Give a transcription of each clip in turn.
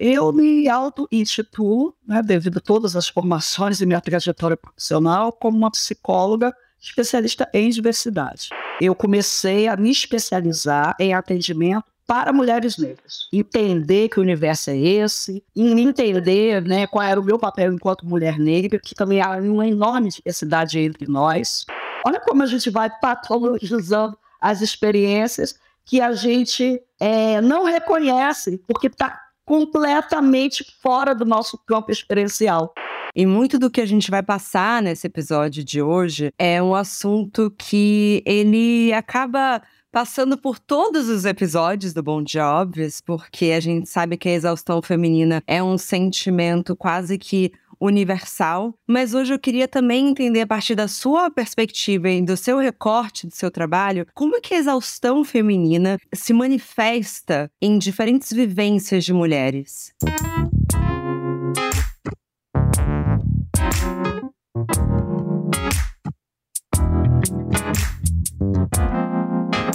Eu me auto-instituo, né, devido a todas as formações e minha trajetória profissional, como uma psicóloga especialista em diversidade. Eu comecei a me especializar em atendimento para mulheres negras. Entender que o universo é esse, entender né, qual era o meu papel enquanto mulher negra, que também há uma enorme diversidade entre nós. Olha como a gente vai patologizando as experiências que a gente é, não reconhece, porque está completamente fora do nosso campo experiencial. E muito do que a gente vai passar nesse episódio de hoje é um assunto que ele acaba passando por todos os episódios do Bom Jobs, porque a gente sabe que a exaustão feminina é um sentimento quase que universal, mas hoje eu queria também entender a partir da sua perspectiva e do seu recorte do seu trabalho, como é que a exaustão feminina se manifesta em diferentes vivências de mulheres.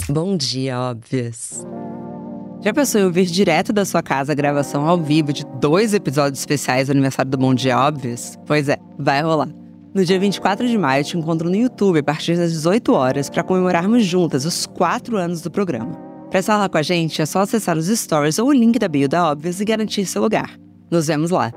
Bom dia, óbvias! Já pensou em ouvir direto da sua casa a gravação ao vivo de dois episódios especiais do aniversário do Bom Dia Óbvios? Pois é, vai rolar. No dia 24 de maio, te encontro no YouTube a partir das 18 horas para comemorarmos juntas os quatro anos do programa. Para falar com a gente, é só acessar os stories ou o link da bio da Óbvios e garantir seu lugar. Nos vemos lá.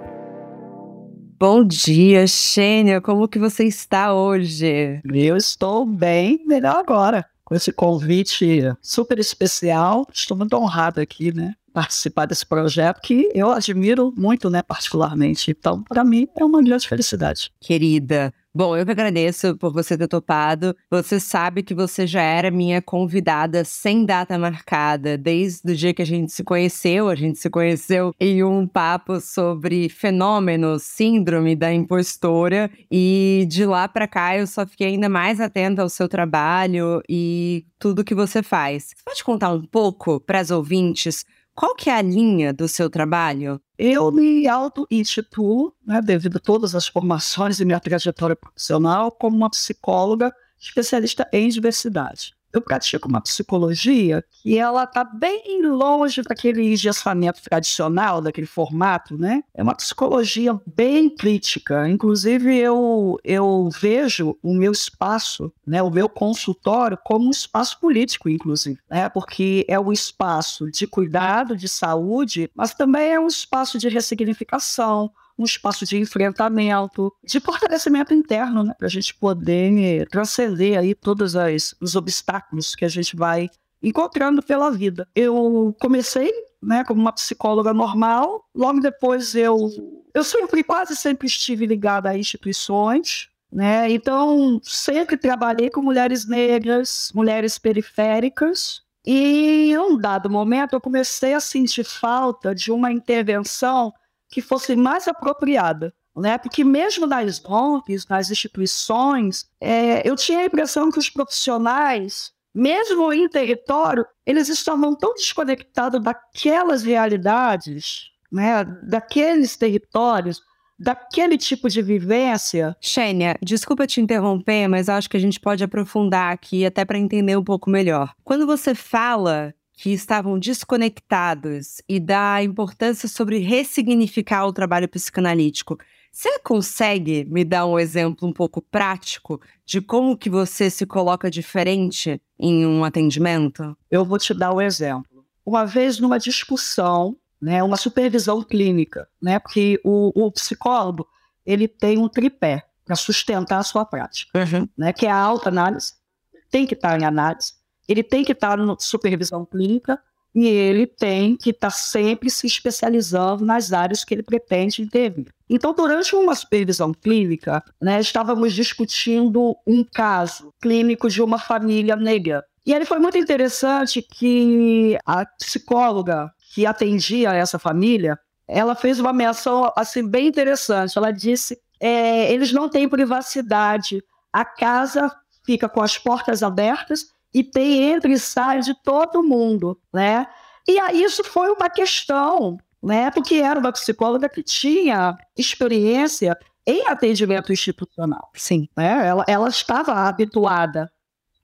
Bom dia, Xênia. Como que você está hoje? Eu estou bem, melhor agora com esse convite super especial. Estou muito honrado aqui, né? Participar desse projeto que eu admiro muito, né? Particularmente. Então, para mim, é uma grande felicidade. Querida, Bom, eu que agradeço por você ter topado. Você sabe que você já era minha convidada sem data marcada desde o dia que a gente se conheceu. A gente se conheceu em um papo sobre fenômeno, síndrome da impostora. E de lá para cá eu só fiquei ainda mais atenta ao seu trabalho e tudo que você faz. Você pode contar um pouco para as ouvintes qual que é a linha do seu trabalho? Eu me auto-instituo, né, devido a todas as formações e minha trajetória profissional, como uma psicóloga especialista em diversidade eu pratico uma psicologia que ela está bem longe daquele engessamento tradicional, daquele formato, né? É uma psicologia bem crítica. Inclusive, eu, eu vejo o meu espaço, né, o meu consultório, como um espaço político, inclusive, né? Porque é um espaço de cuidado, de saúde, mas também é um espaço de ressignificação, um espaço de enfrentamento, de fortalecimento interno, né, para a gente poder transcender aí todos as, os obstáculos que a gente vai encontrando pela vida. Eu comecei né, como uma psicóloga normal, logo depois eu eu sempre quase sempre estive ligada a instituições, né? Então sempre trabalhei com mulheres negras, mulheres periféricas. E em um dado momento eu comecei a sentir falta de uma intervenção que fosse mais apropriada. Né? Porque mesmo nas ONGs, nas instituições, é, eu tinha a impressão que os profissionais, mesmo em território, eles estavam tão desconectados daquelas realidades, né? daqueles territórios, daquele tipo de vivência. Xênia, desculpa te interromper, mas acho que a gente pode aprofundar aqui até para entender um pouco melhor. Quando você fala que estavam desconectados e da importância sobre ressignificar o trabalho psicanalítico. Você consegue me dar um exemplo um pouco prático de como que você se coloca diferente em um atendimento? Eu vou te dar um exemplo. Uma vez numa discussão, né, uma supervisão clínica, né, porque o, o psicólogo ele tem um tripé para sustentar a sua prática, uhum. né, que é a autoanálise, tem que estar em análise, ele tem que estar na supervisão clínica e ele tem que estar sempre se especializando nas áreas que ele pretende intervir. Então, durante uma supervisão clínica, né, estávamos discutindo um caso clínico de uma família negra. E ele foi muito interessante que a psicóloga que atendia essa família, ela fez uma menção assim bem interessante. Ela disse: é, eles não têm privacidade, a casa fica com as portas abertas e tem entra e sai de todo mundo, né? E aí isso foi uma questão, né? Porque era uma psicóloga que tinha experiência em atendimento institucional. Sim. Né? Ela, ela estava habituada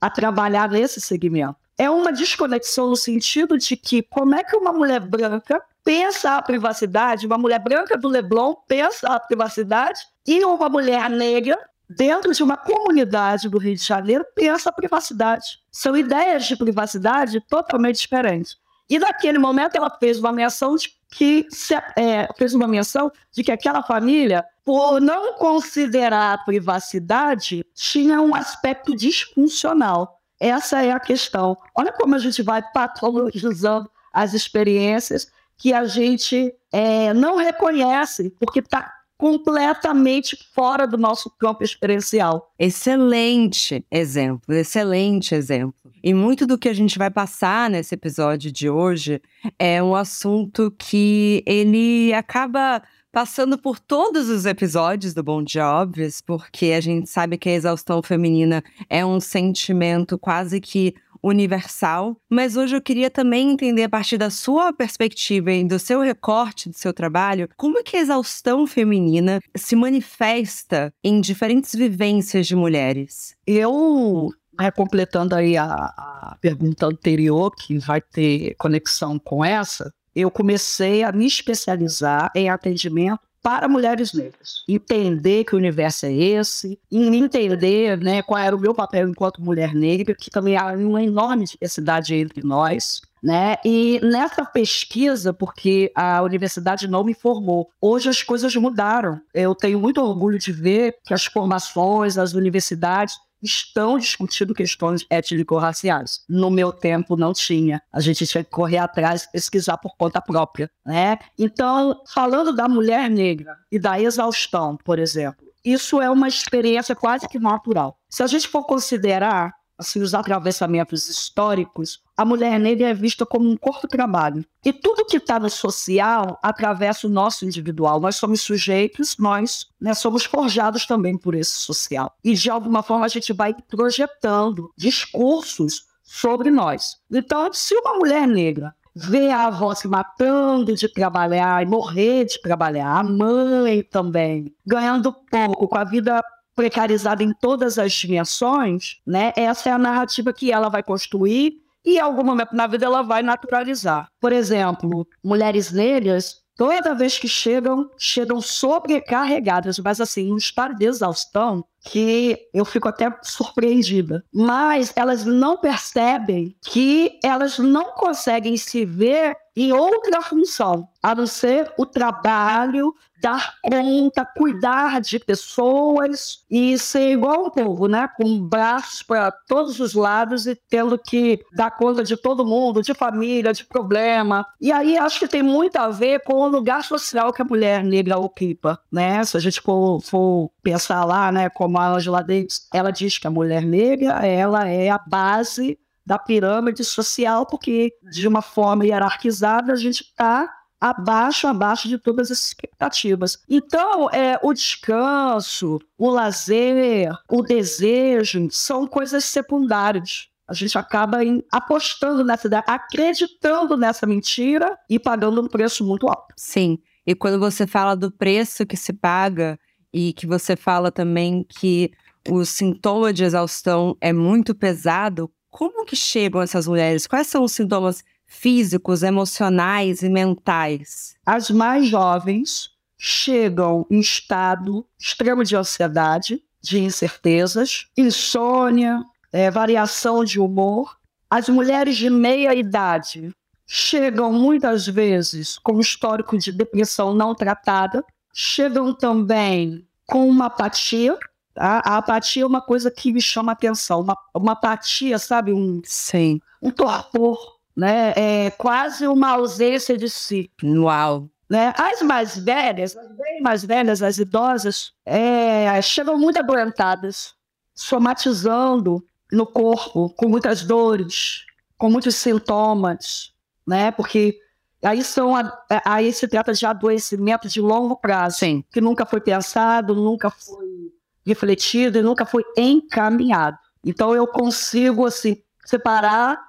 a trabalhar nesse segmento. É uma desconexão no sentido de que como é que uma mulher branca pensa a privacidade, uma mulher branca do Leblon pensa a privacidade e uma mulher negra dentro de uma comunidade do Rio de Janeiro pensa a privacidade. São ideias de privacidade totalmente diferentes. E naquele momento ela fez uma menção de que é, fez uma menção de que aquela família, por não considerar a privacidade, tinha um aspecto disfuncional. Essa é a questão. Olha como a gente vai patologizando as experiências que a gente é, não reconhece, porque está completamente fora do nosso campo experiencial. Excelente exemplo, excelente exemplo. E muito do que a gente vai passar nesse episódio de hoje é um assunto que ele acaba passando por todos os episódios do Bom Dia Óbvios, porque a gente sabe que a exaustão feminina é um sentimento quase que universal, mas hoje eu queria também entender a partir da sua perspectiva e do seu recorte do seu trabalho, como é que a exaustão feminina se manifesta em diferentes vivências de mulheres. Eu né, completando aí a, a, pergunta anterior, que vai ter conexão com essa, eu comecei a me especializar em atendimento para mulheres negras. Entender que o universo é esse, entender né, qual era o meu papel enquanto mulher negra, que também há uma enorme diversidade entre nós. Né? E nessa pesquisa, porque a universidade não me formou, hoje as coisas mudaram. Eu tenho muito orgulho de ver que as formações, as universidades estão discutindo questões étnico-raciais. No meu tempo não tinha. A gente tinha que correr atrás, pesquisar por conta própria, né? Então, falando da mulher negra e da exaustão, por exemplo, isso é uma experiência quase que natural. Se a gente for considerar assim, os atravessamentos históricos, a mulher negra é vista como um corpo trabalho. E tudo que está no social atravessa o nosso individual. Nós somos sujeitos, nós né, somos forjados também por esse social. E de alguma forma a gente vai projetando discursos sobre nós. Então, se uma mulher negra vê a avó se matando de trabalhar e morrer de trabalhar, a mãe também, ganhando pouco, com a vida precarizada em todas as dimensões, né? Essa é a narrativa que ela vai construir e em algum momento na vida ela vai naturalizar. Por exemplo, mulheres negras, toda vez que chegam, chegam sobrecarregadas, mas assim, um estado de exaustão que eu fico até surpreendida. Mas elas não percebem que elas não conseguem se ver em outra função, a não ser o trabalho, dar conta, cuidar de pessoas e ser igual ao povo, né? Com braços para todos os lados e tendo que dar conta de todo mundo, de família, de problema. E aí acho que tem muito a ver com o lugar social que a mulher negra ocupa, né? Se a gente for, for pensar lá, né, como a Angela Davis, ela diz que a mulher negra, ela é a base da pirâmide social, porque de uma forma hierarquizada a gente está abaixo, abaixo de todas as expectativas. Então, é, o descanso, o lazer, o desejo são coisas secundárias. A gente acaba em, apostando nessa acreditando nessa mentira e pagando um preço muito alto. Sim. E quando você fala do preço que se paga e que você fala também que o sintoma de exaustão é muito pesado, como que chegam essas mulheres? Quais são os sintomas físicos, emocionais e mentais? As mais jovens chegam em estado extremo de ansiedade, de incertezas, insônia, é, variação de humor. As mulheres de meia idade chegam muitas vezes com histórico de depressão não tratada, chegam também com uma apatia, Tá? A apatia é uma coisa que me chama a atenção. Uma, uma apatia, sabe? Um, Sim. um torpor, né? É quase uma ausência de si. Uau! Né? As mais velhas, as bem mais velhas, as idosas, é, chegam muito adoentadas, somatizando no corpo, com muitas dores, com muitos sintomas, né? Porque aí são aí se trata de adoecimento de longo prazo, Sim. que nunca foi pensado, nunca foi refletido e nunca foi encaminhado. Então eu consigo assim separar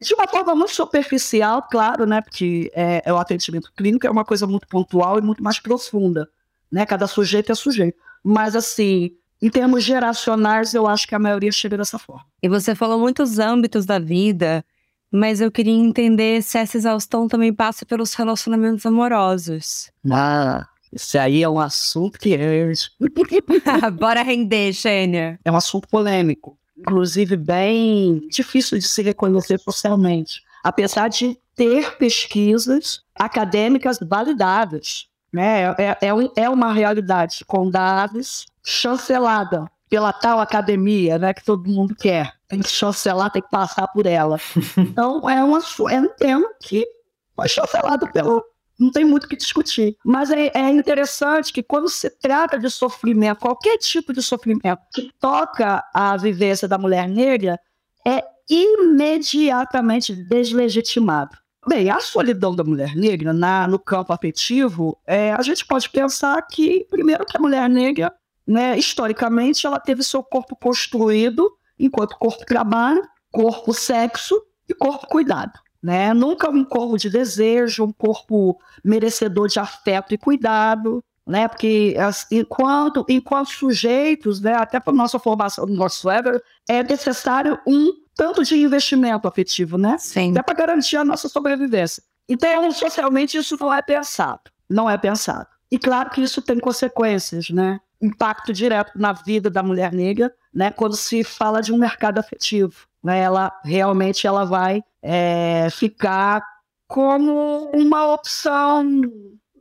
de uma forma muito superficial, claro, né? Porque é, é, o atendimento clínico é uma coisa muito pontual e muito mais profunda, né? Cada sujeito é sujeito. Mas assim, em termos geracionais, eu acho que a maioria chega dessa forma. E você falou muitos âmbitos da vida mas eu queria entender se essa exaustão também passa pelos relacionamentos amorosos. Ah, esse aí é um assunto que é. Bora render, Xênia. É um assunto polêmico, inclusive bem difícil de se reconhecer socialmente. Apesar de ter pesquisas acadêmicas validadas, né? É, é, é uma realidade com dados chancelada pela tal academia, né, que todo mundo quer. Tem que chancelar, tem que passar por ela. Então, é, uma, é um tema que foi chancelado pelo. Não tem muito o que discutir. Mas é, é interessante que quando se trata de sofrimento, qualquer tipo de sofrimento que toca a vivência da mulher negra, é imediatamente deslegitimado. Bem, a solidão da mulher negra na, no campo afetivo, é, a gente pode pensar que, primeiro, que a mulher negra né, historicamente, ela teve seu corpo construído enquanto corpo trabalho, corpo sexo e corpo cuidado. Né? Nunca um corpo de desejo, um corpo merecedor de afeto e cuidado, né? Porque enquanto, enquanto sujeitos, né, até para nossa formação no nosso ever, é necessário um tanto de investimento afetivo, né? Sim. Até para garantir a nossa sobrevivência. Então, socialmente, isso não é pensado. Não é pensado. E claro que isso tem consequências, né? impacto direto na vida da mulher negra, né? Quando se fala de um mercado afetivo, né? Ela realmente ela vai é, ficar como uma opção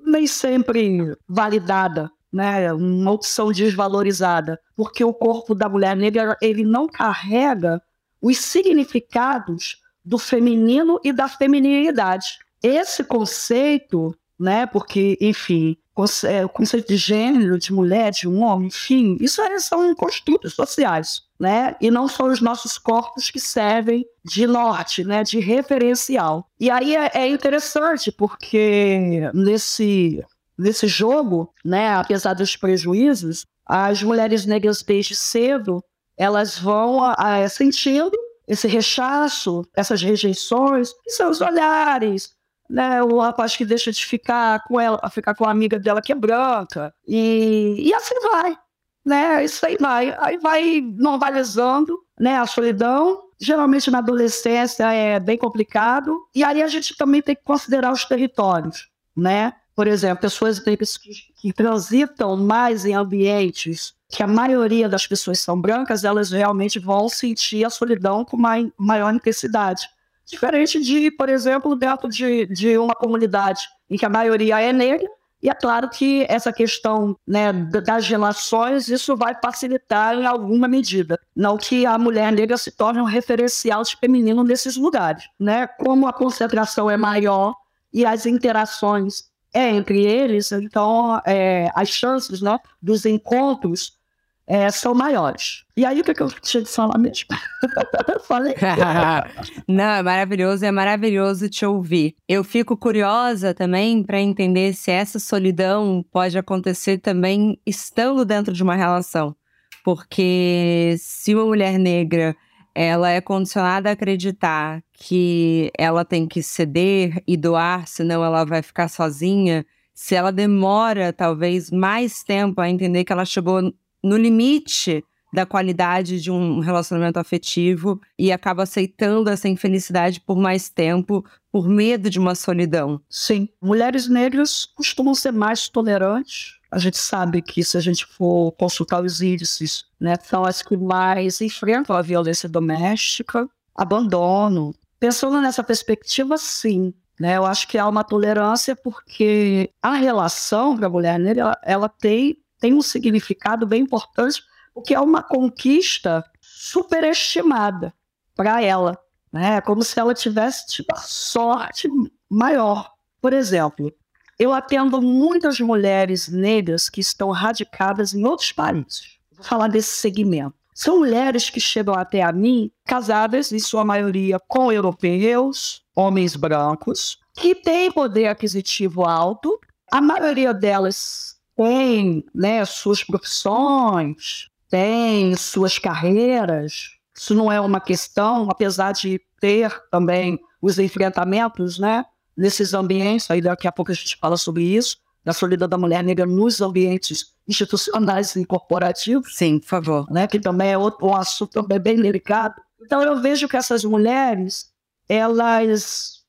nem sempre validada, né? Uma opção desvalorizada, porque o corpo da mulher negra ele não carrega os significados do feminino e da feminilidade. Esse conceito, né? Porque, enfim, o conceito de gênero, de mulher, de um homem, enfim, isso são construtos sociais, né? E não são os nossos corpos que servem de norte, né? De referencial. E aí é, é interessante porque nesse nesse jogo, né? Apesar dos prejuízos, as mulheres negras desde cedo elas vão a, a, sentindo esse rechaço, essas rejeições, seus olhares, né, o rapaz que deixa de ficar com ela, ficar com a amiga dela que é branca, e, e assim vai, né, isso aí vai, aí vai normalizando, né, a solidão, geralmente na adolescência é bem complicado, e aí a gente também tem que considerar os territórios, né, por exemplo, pessoas que transitam mais em ambientes que a maioria das pessoas são brancas, elas realmente vão sentir a solidão com maior intensidade. Diferente de, por exemplo, dentro de, de uma comunidade em que a maioria é negra, e é claro que essa questão né, das relações, isso vai facilitar em alguma medida. Não que a mulher negra se torne um referencial de feminino nesses lugares. Né? Como a concentração é maior e as interações é entre eles, então é, as chances né, dos encontros é, são maiores. E aí, o que, é que eu tinha de falar mesmo? Falei. Não, é maravilhoso, é maravilhoso te ouvir. Eu fico curiosa também para entender se essa solidão pode acontecer também estando dentro de uma relação. Porque se uma mulher negra ela é condicionada a acreditar que ela tem que ceder e doar, senão ela vai ficar sozinha. Se ela demora talvez mais tempo a entender que ela chegou no limite da qualidade de um relacionamento afetivo e acaba aceitando essa infelicidade por mais tempo, por medo de uma solidão. Sim, mulheres negras costumam ser mais tolerantes. A gente sabe que se a gente for consultar os índices, né, são as que mais enfrentam a violência doméstica, abandono. Pensando nessa perspectiva, sim, né, eu acho que há uma tolerância porque a relação para a mulher negra ela, ela tem tem um significado bem importante, porque é uma conquista superestimada para ela. Né? É como se ela tivesse sorte maior. Por exemplo, eu atendo muitas mulheres negras que estão radicadas em outros países. Vou falar desse segmento. São mulheres que chegam até a mim casadas, em sua maioria, com europeus, homens brancos, que têm poder aquisitivo alto. A maioria delas tem né, suas profissões, tem suas carreiras. Isso não é uma questão, apesar de ter também os enfrentamentos né, nesses ambientes, aí daqui a pouco a gente fala sobre isso, da solidão da mulher negra nos ambientes institucionais e corporativos. Sim, por favor. Né, que também é outro, um assunto também bem delicado. Então eu vejo que essas mulheres, elas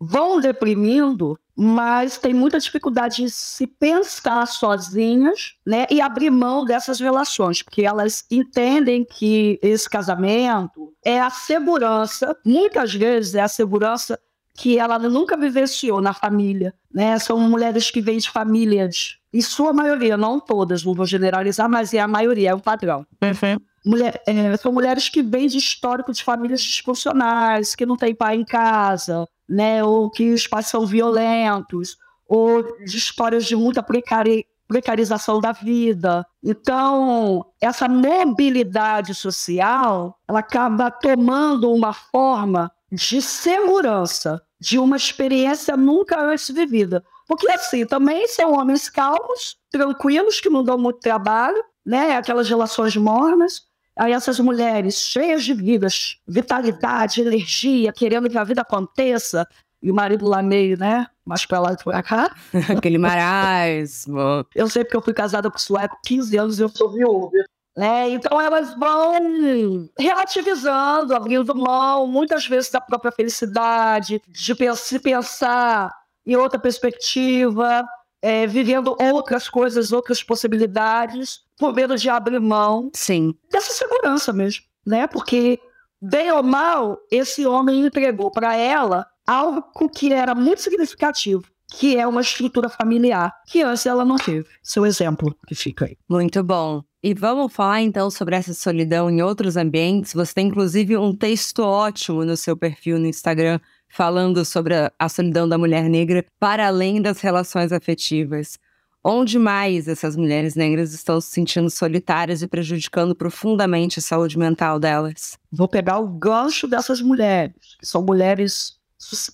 vão deprimindo, mas tem muita dificuldade de se pensar sozinhas, né, e abrir mão dessas relações, porque elas entendem que esse casamento é a segurança, muitas vezes é a segurança que ela nunca vivenciou na família, né? São mulheres que vêm de famílias, e sua maioria, não todas, não vou generalizar, mas é a maioria, é um padrão. Uhum. Mulher, é, são mulheres que vêm de histórico de famílias disfuncionais, que não têm pai em casa, né? Ou que os pais são violentos, ou de histórias de muita precari precarização da vida. Então, essa mobilidade social, ela acaba tomando uma forma de segurança, de uma experiência nunca antes vivida. Porque, assim, também são homens calmos, tranquilos, que não dão muito trabalho, né? Aquelas relações mornas. Aí essas mulheres cheias de vidas, vitalidade, energia, querendo que a vida aconteça, e o marido lá meio, né? Mais pra lá e pra cá. Aquele marasmo. Eu sei porque eu fui casada com o sueco 15 anos e eu sou viúva. Né? Então elas vão relativizando, abrindo mão, muitas vezes da própria felicidade, de se pensar em outra perspectiva, é, vivendo outras coisas, outras possibilidades, por medo de abrir mão Sim. dessa segurança mesmo, né? Porque, bem ou mal, esse homem entregou para ela algo que era muito significativo, que é uma estrutura familiar, que antes ela não teve. Seu exemplo que fica aí. Muito bom. E vamos falar então sobre essa solidão em outros ambientes. Você tem inclusive um texto ótimo no seu perfil no Instagram falando sobre a solidão da mulher negra para além das relações afetivas. Onde mais essas mulheres negras estão se sentindo solitárias e prejudicando profundamente a saúde mental delas? Vou pegar o gancho dessas mulheres, que são mulheres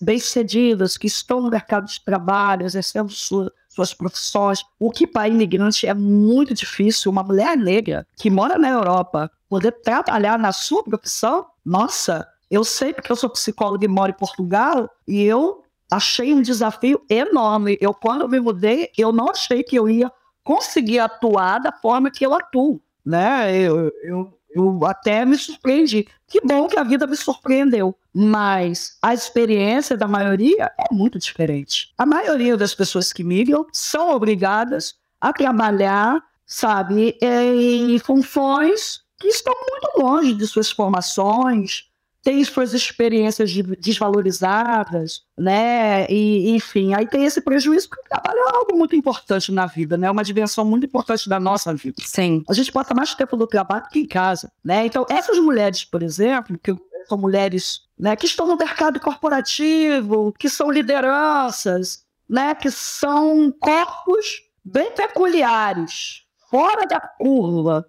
bem-sucedidas, que estão no mercado de trabalho, exercendo sua, suas profissões. O que para imigrante é muito difícil. Uma mulher negra que mora na Europa poder trabalhar na sua profissão, nossa, eu sei porque eu sou psicóloga e moro em Portugal e eu achei um desafio enorme. Eu, quando me mudei, eu não achei que eu ia conseguir atuar da forma que eu atuo, né? Eu, eu, eu até me surpreendi. Que bom que a vida me surpreendeu. Mas a experiência da maioria é muito diferente. A maioria das pessoas que migram são obrigadas a trabalhar, sabe, em funções que estão muito longe de suas formações, tem suas experiências desvalorizadas, né? E, enfim, aí tem esse prejuízo porque o trabalho é algo muito importante na vida, né? Uma dimensão muito importante da nossa vida. Sim. A gente passa mais tempo no trabalho que em casa, né? Então, essas mulheres, por exemplo, que são mulheres né, que estão no mercado corporativo, que são lideranças, né? Que são corpos bem peculiares, fora da curva,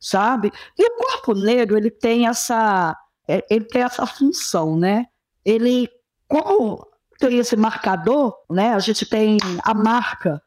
sabe? E o corpo negro, ele tem essa ele tem essa função, né? Ele, como tem esse marcador, né? A gente tem a marca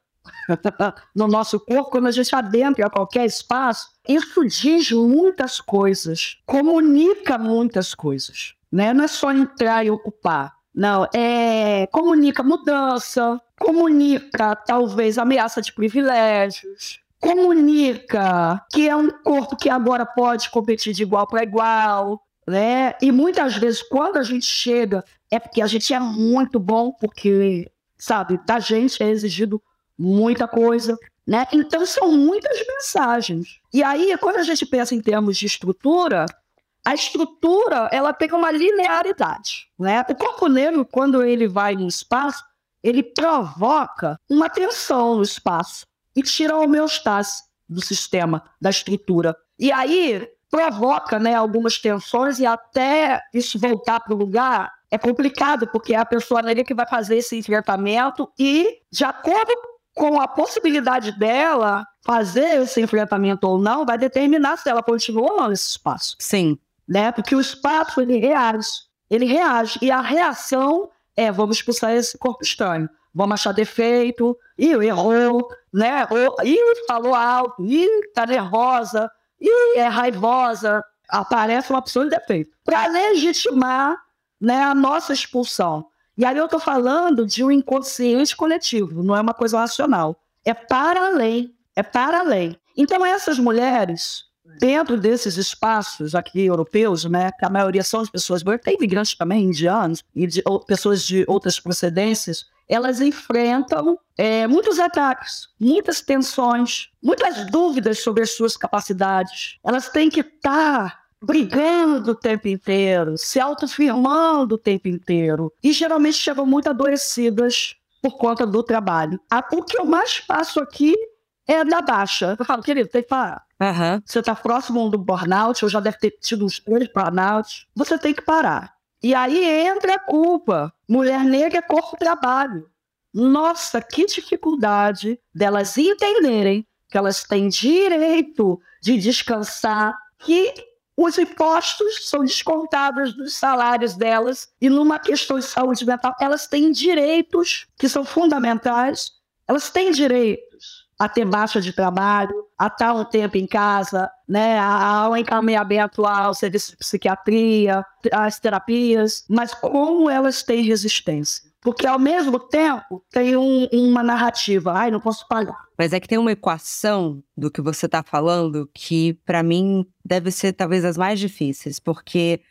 no nosso corpo, quando a gente adentra qualquer espaço, isso diz muitas coisas, comunica muitas coisas, né? Não é só entrar e ocupar. Não, é comunica mudança, comunica talvez ameaça de privilégios, comunica que é um corpo que agora pode competir de igual para igual, né? E muitas vezes, quando a gente chega, é porque a gente é muito bom, porque, sabe, da gente é exigido muita coisa, né? Então, são muitas mensagens. E aí, quando a gente pensa em termos de estrutura, a estrutura, ela tem uma linearidade, né? O corpo negro, quando ele vai no espaço, ele provoca uma tensão no espaço e tira a homeostase do sistema, da estrutura. E aí, provoca né, algumas tensões e até isso voltar para o lugar é complicado, porque é a pessoa ali que vai fazer esse enfrentamento e, de acordo com a possibilidade dela fazer esse enfrentamento ou não, vai determinar se ela continua ou não nesse espaço. Sim. Né? Porque o espaço, ele reage. Ele reage. E a reação é, vamos expulsar esse corpo estranho. Vamos achar defeito. Ih, errou, né? Ih, falou alto. Ih, tá nervosa e é raivosa, aparece uma opção de defeito, para legitimar né, a nossa expulsão. E aí eu estou falando de um inconsciente coletivo, não é uma coisa racional. É para além, é para além. Então essas mulheres, dentro desses espaços aqui europeus, né, que a maioria são de pessoas tem imigrantes também, indianos, e de, ou, pessoas de outras procedências, elas enfrentam é, muitos ataques, muitas tensões, muitas dúvidas sobre as suas capacidades. Elas têm que estar brigando o tempo inteiro, se autoafirmando o tempo inteiro. E geralmente chegam muito adoecidas por conta do trabalho. O que eu mais faço aqui é da baixa. Eu falo, querido, tem que parar. Uhum. Você está próximo do burnout, ou já deve ter tido uns três burnouts. Você tem que parar. E aí entra a culpa. Mulher negra é corpo trabalho. Nossa, que dificuldade delas entenderem que elas têm direito de descansar, que os impostos são descontados dos salários delas e numa questão de saúde mental, elas têm direitos que são fundamentais. Elas têm direitos a ter baixa de trabalho, a estar um tempo em casa, né, ao encaminhamento ao serviço de psiquiatria, às terapias, mas como elas têm resistência. Porque, ao mesmo tempo, tem um, uma narrativa. Ai, não posso pagar. Mas é que tem uma equação do que você está falando que, para mim, deve ser talvez as mais difíceis. Porque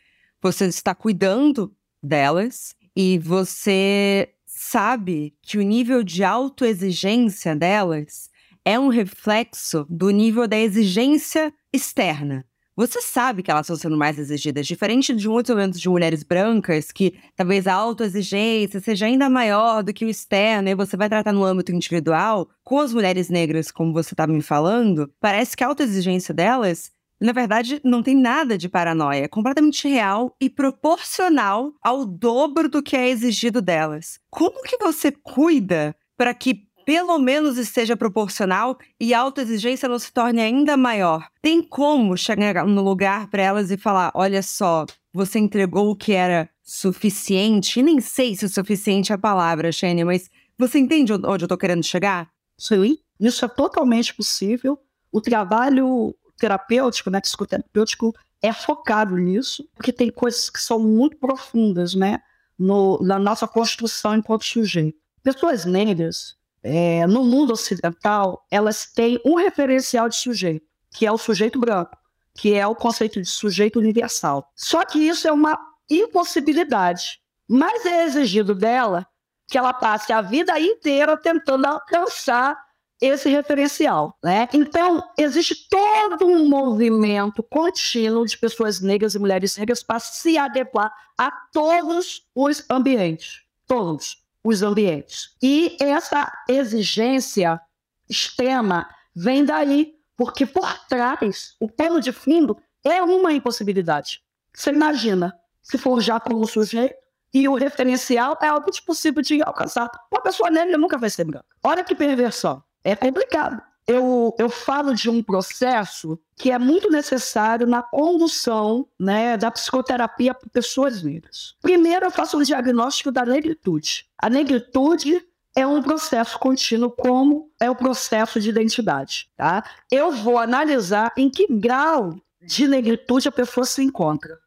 você está cuidando delas e você sabe que o nível de autoexigência delas é um reflexo do nível da exigência externa. Você sabe que elas estão sendo mais exigidas, diferente de muitos momentos de mulheres brancas, que talvez a autoexigência seja ainda maior do que o externo, e você vai tratar no âmbito individual. Com as mulheres negras, como você estava me falando, parece que a autoexigência delas na verdade, não tem nada de paranoia. É completamente real e proporcional ao dobro do que é exigido delas. Como que você cuida para que pelo menos esteja proporcional e a autoexigência não se torne ainda maior. Tem como chegar no lugar para elas e falar: olha só, você entregou o que era suficiente, e nem sei se suficiente é a palavra, Shane, mas você entende onde eu estou querendo chegar? Sim, isso é totalmente possível. O trabalho terapêutico, né, psicoterapêutico, é focado nisso, porque tem coisas que são muito profundas, né, no, na nossa construção enquanto sujeito. Pessoas negras, é, no mundo ocidental, elas têm um referencial de sujeito, que é o sujeito branco, que é o conceito de sujeito universal. Só que isso é uma impossibilidade. Mas é exigido dela que ela passe a vida inteira tentando alcançar esse referencial, né? Então, existe todo um movimento contínuo de pessoas negras e mulheres negras para se adequar a todos os ambientes, todos os ambientes. E essa exigência extrema vem daí, porque por trás, o pano de fundo é uma impossibilidade. Você imagina, se for já como sujeito, e o referencial é algo impossível de alcançar. Uma pessoa negra nunca vai ser branca. Olha que perversão. É complicado eu, eu falo de um processo que é muito necessário na condução né, da psicoterapia para pessoas negras. Primeiro, eu faço o diagnóstico da negritude. A negritude é um processo contínuo, como é o processo de identidade. Tá? Eu vou analisar em que grau de negritude a pessoa se encontra.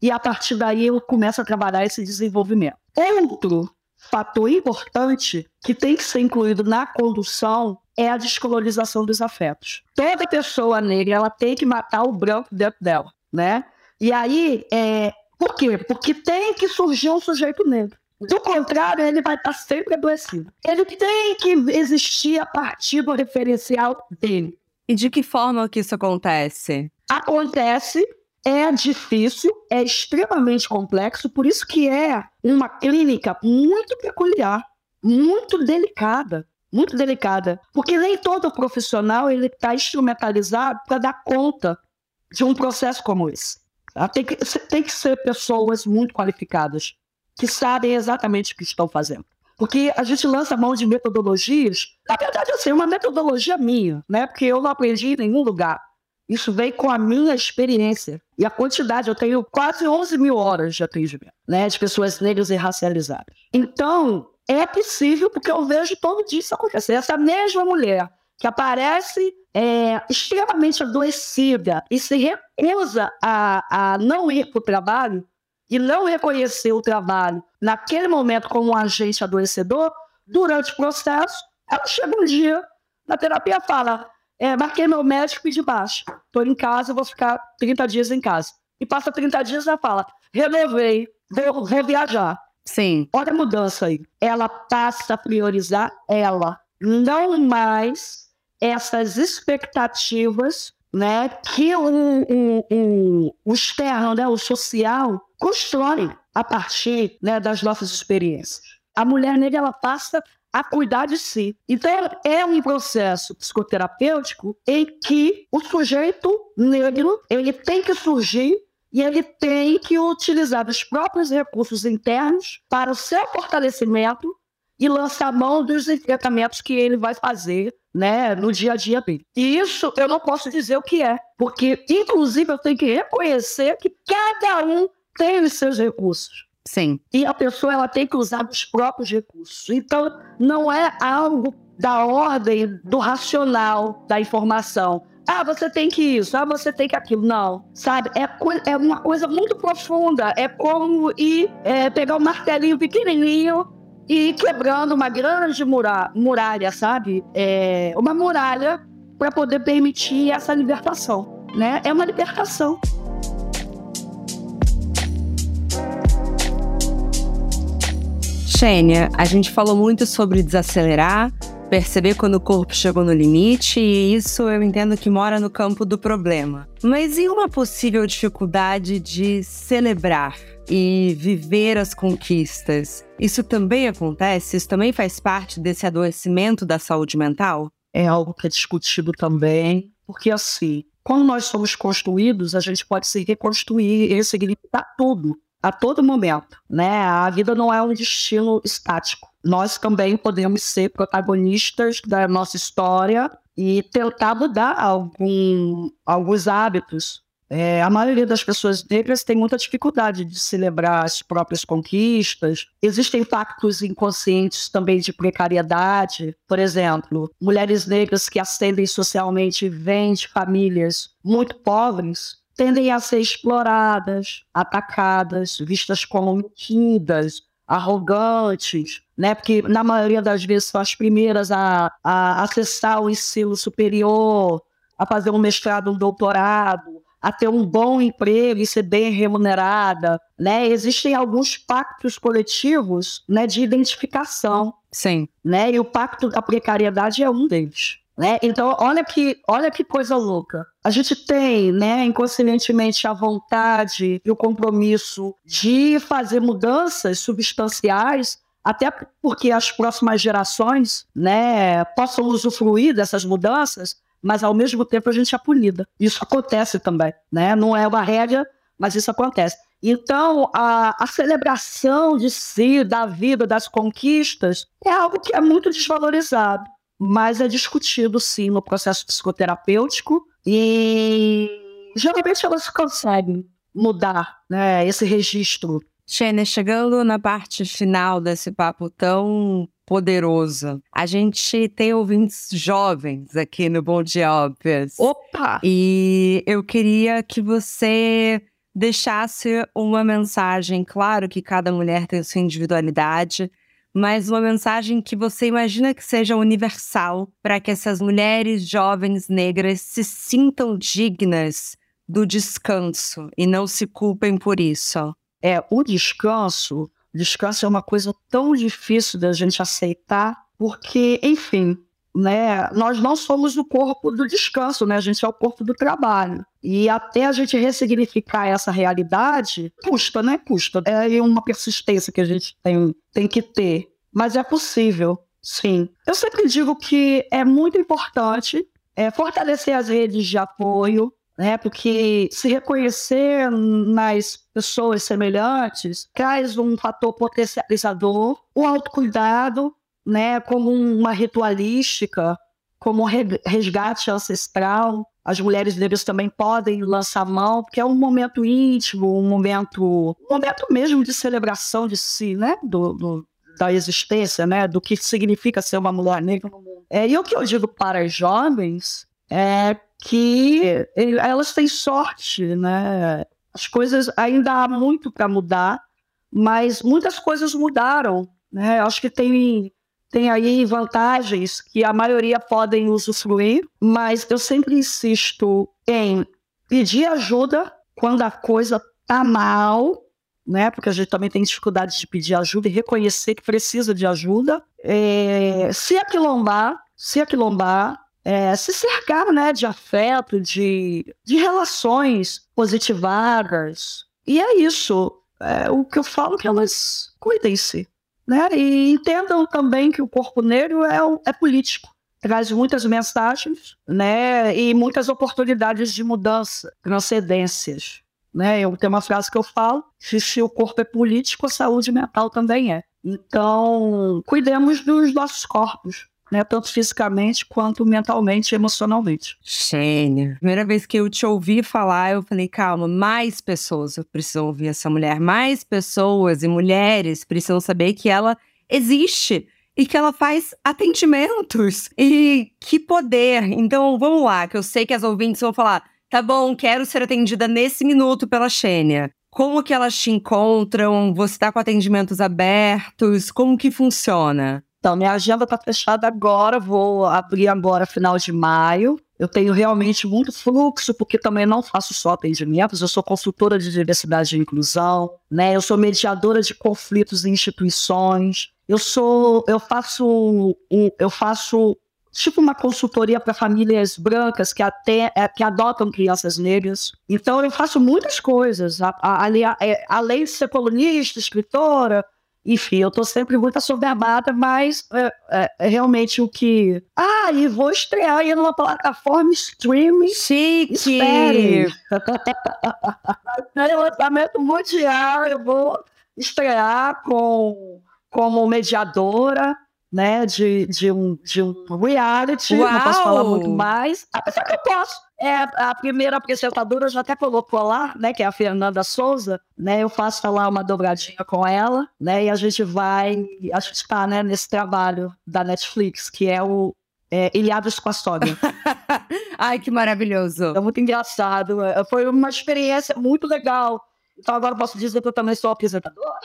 E a partir daí eu começo a trabalhar esse desenvolvimento. Outro fator importante que tem que ser incluído na condução é a descolonização dos afetos. Toda pessoa negra ela tem que matar o branco dentro dela, né? E aí, é... por quê? Porque tem que surgir um sujeito negro. Do contrário, ele vai estar sempre adoecido. Ele tem que existir a partir do referencial dele. E de que forma que isso acontece? Acontece, é difícil, é extremamente complexo, por isso que é uma clínica muito peculiar, muito delicada muito delicada, porque nem todo profissional ele está instrumentalizado para dar conta de um processo como esse. Tá? Tem, que, tem que ser pessoas muito qualificadas, que sabem exatamente o que estão fazendo. Porque a gente lança mão de metodologias, na verdade, assim, é uma metodologia minha, né? porque eu não aprendi em nenhum lugar. Isso vem com a minha experiência. E a quantidade, eu tenho quase 11 mil horas de atendimento, né? De pessoas negras e racializadas. Então, é possível, porque eu vejo todo dia isso acontecer. Essa mesma mulher que aparece é, extremamente adoecida e se recusa a, a não ir para o trabalho e não reconhecer o trabalho naquele momento como um agente adoecedor, durante o processo, ela chega um dia na terapia e fala: é, marquei meu médico e de baixo. Estou em casa, vou ficar 30 dias em casa. E passa 30 dias e fala, renovei, vou reviajar. Sim. Olha a mudança aí. Ela passa a priorizar ela, não mais essas expectativas né, que o, o, o, o externo, né, o social, constrói a partir né, das nossas experiências. A mulher negra ela passa a cuidar de si. Então é um processo psicoterapêutico em que o sujeito negro ele tem que surgir e ele tem que utilizar os próprios recursos internos para o seu fortalecimento e lançar mão dos enfrentamentos que ele vai fazer né, no dia a dia dele. E isso eu não posso dizer o que é, porque, inclusive, eu tenho que reconhecer que cada um tem os seus recursos. Sim. E a pessoa ela tem que usar os próprios recursos. Então, não é algo da ordem do racional da informação. Ah, você tem que isso, ah, você tem que aquilo. Não, sabe? É, é uma coisa muito profunda. É como ir é, pegar um martelinho pequenininho e quebrando uma grande muralha, muralha sabe? É, uma muralha para poder permitir essa libertação. Né? É uma libertação. Xênia, a gente falou muito sobre desacelerar, perceber quando o corpo chegou no limite, e isso eu entendo que mora no campo do problema. Mas e uma possível dificuldade de celebrar e viver as conquistas? Isso também acontece? Isso também faz parte desse adoecimento da saúde mental? É algo que é discutido também, porque assim, quando nós somos construídos, a gente pode se reconstruir e ressignificar tudo a todo momento, né? A vida não é um destino estático. Nós também podemos ser protagonistas da nossa história e tentar mudar algum, alguns hábitos. É, a maioria das pessoas negras tem muita dificuldade de celebrar as próprias conquistas. Existem factos inconscientes também de precariedade. Por exemplo, mulheres negras que ascendem socialmente vêm de famílias muito pobres tendem a ser exploradas, atacadas, vistas como metidas, arrogantes, né? Porque na maioria das vezes são as primeiras a, a acessar o ensino superior, a fazer um mestrado, um doutorado, a ter um bom emprego e ser bem remunerada, né? Existem alguns pactos coletivos, né, de identificação. Sim. Né? E o pacto da precariedade é um deles. Né? Então, olha que, olha que coisa louca. A gente tem, né, inconscientemente, a vontade e o compromisso de fazer mudanças substanciais, até porque as próximas gerações né, possam usufruir dessas mudanças, mas ao mesmo tempo a gente é punida. Isso acontece também. Né? Não é uma regra, mas isso acontece. Então, a, a, celebração de si, da vida, das conquistas, é algo que é muito desvalorizado mas é discutido sim no processo psicoterapêutico e geralmente elas conseguem mudar né, esse registro. Xênia, chegando na parte final desse papo tão poderoso, a gente tem ouvintes jovens aqui no Bom Dia Óbvias. Opa! E eu queria que você deixasse uma mensagem. Claro que cada mulher tem sua individualidade, mas uma mensagem que você imagina que seja universal para que essas mulheres jovens negras se sintam dignas do descanso e não se culpem por isso. É, o descanso, descanso é uma coisa tão difícil da gente aceitar, porque, enfim, né, nós não somos o corpo do descanso, né? A gente é o corpo do trabalho. E até a gente ressignificar essa realidade, custa, né? Custa. É uma persistência que a gente tem, tem que ter. Mas é possível, sim. Eu sempre digo que é muito importante é, fortalecer as redes de apoio, né? Porque se reconhecer nas pessoas semelhantes traz um fator potencializador, o autocuidado, né? Como uma ritualística, como resgate ancestral, as mulheres negras também podem lançar mão, porque é um momento íntimo, um momento, um momento mesmo de celebração de si, né? Do, do, da existência, né? Do que significa ser uma mulher negra no mundo. É, e o que eu digo para as jovens é que elas têm sorte, né? As coisas ainda há muito para mudar, mas muitas coisas mudaram, né? Acho que tem tem aí vantagens que a maioria podem usufruir, mas eu sempre insisto em pedir ajuda quando a coisa tá mal, né? Porque a gente também tem dificuldade de pedir ajuda e reconhecer que precisa de ajuda. É, se aquilombar, se aquilombar, é, se cercar né, de afeto, de, de relações positivadas. E é isso. É, o que eu falo é que elas cuidem-se. Né? E entendam também que o corpo negro é, é político. Traz muitas mensagens né? e muitas oportunidades de mudança, transcendências. Né? Eu tenho uma frase que eu falo: se o corpo é político, a saúde mental também é. Então, cuidemos dos nossos corpos né? Tanto fisicamente quanto mentalmente e emocionalmente. Gênio. Primeira vez que eu te ouvi falar, eu falei, calma, mais pessoas precisam ouvir essa mulher. Mais pessoas e mulheres precisam saber que ela existe e que ela faz atendimentos. E que poder! Então, vamos lá, que eu sei que as ouvintes vão falar: tá bom, quero ser atendida nesse minuto pela Xênia. Como que elas te encontram? Você está com atendimentos abertos? Como que funciona? Então, minha agenda está fechada agora, vou abrir agora final de maio. Eu tenho realmente muito fluxo, porque também não faço só atendimentos, eu sou consultora de diversidade e inclusão, né? Eu sou mediadora de conflitos em instituições. Eu sou, eu faço, eu faço tipo uma consultoria para famílias brancas que até é, que adotam crianças negras. Então eu faço muitas coisas, é, além de ser colunista, escritora, enfim, eu tô sempre muito assoberbada, mas é, é, é, realmente o que. Ah, e vou estrear aí numa plataforma streaming. Chique! Espere! é lançamento mundial, eu vou estrear com, como mediadora né, de, de, um, de um reality, Uau. não posso falar muito mais, apesar que eu posso. É, a primeira apresentadora já até colocou lá, né, que é a Fernanda Souza, né, eu faço lá uma dobradinha com ela, né, e a gente vai, a gente está, né, nesse trabalho da Netflix, que é o é, Ilhados com a Sogra. Ai, que maravilhoso. É muito engraçado, é, foi uma experiência muito legal, então agora posso dizer que eu também sou apresentadora.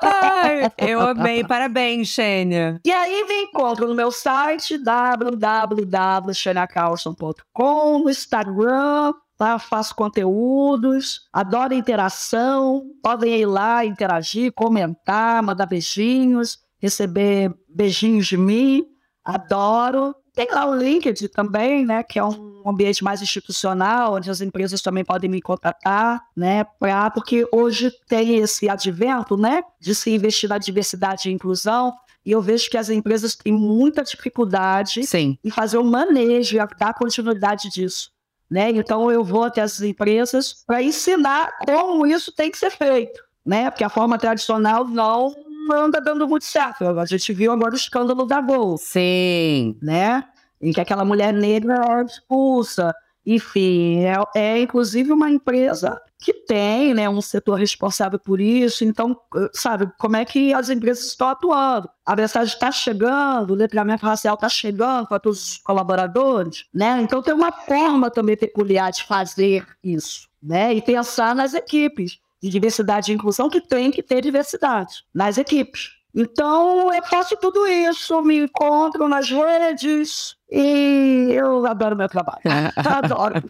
Ai, eu amei, parabéns, Xênia. E aí me encontro no meu site www.xeniacarlson.com, no Instagram, Lá faço conteúdos, adoro interação. Podem ir lá interagir, comentar, mandar beijinhos, receber beijinhos de mim. Adoro. Tem lá o LinkedIn também, né, que é um ambiente mais institucional, onde as empresas também podem me contratar, né, pra, porque hoje tem esse advento, né, de se investir na diversidade e inclusão, e eu vejo que as empresas têm muita dificuldade Sim. em fazer o manejo e dar continuidade disso. Né? Então eu vou até as empresas para ensinar como isso tem que ser feito, né? Porque a forma tradicional não anda dando muito certo. A gente viu agora o escândalo da Gol. Sim. Né? Em que aquela mulher negra é expulsa. Enfim, é, é, inclusive uma empresa que tem né, um setor responsável por isso. Então, sabe, como é que as empresas estão atuando? A mensagem está chegando, o letramento racial está chegando para todos os colaboradores, né? Então, tem uma forma também peculiar de fazer isso, né? E pensar nas equipes de diversidade e inclusão que tem que ter diversidade nas equipes. Então, eu faço tudo isso, me encontro nas redes e eu adoro meu trabalho. adoro.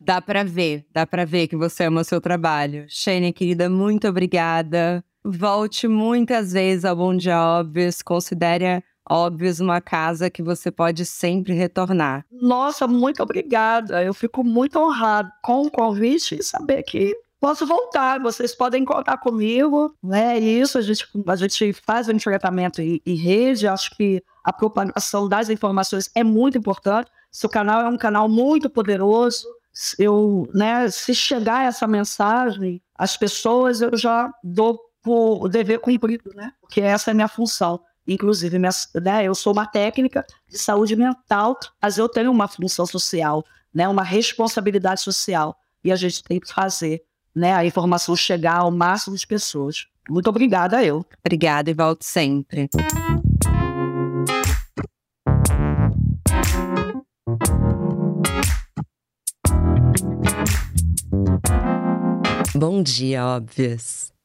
dá para ver, dá para ver que você ama o seu trabalho. Shane, querida, muito obrigada. Volte muitas vezes ao Bom Dia Óbvios. Considere Óbvios uma casa que você pode sempre retornar. Nossa, muito obrigada. Eu fico muito honrado com o convite e saber que posso voltar, vocês podem contar comigo, né? Isso, a gente, a gente faz o enfrentamento em, em rede, acho que a propagação das informações é muito importante. Seu canal é um canal muito poderoso. Eu, né, se chegar essa mensagem às pessoas, eu já dou o dever cumprido, né? Porque essa é a minha função. Inclusive, minha, né, eu sou uma técnica de saúde mental, mas eu tenho uma função social, né, uma responsabilidade social. E a gente tem que fazer né, a informação chegar ao máximo de pessoas. Muito obrigada eu. Obrigada e volto sempre. Bom dia, óbvias.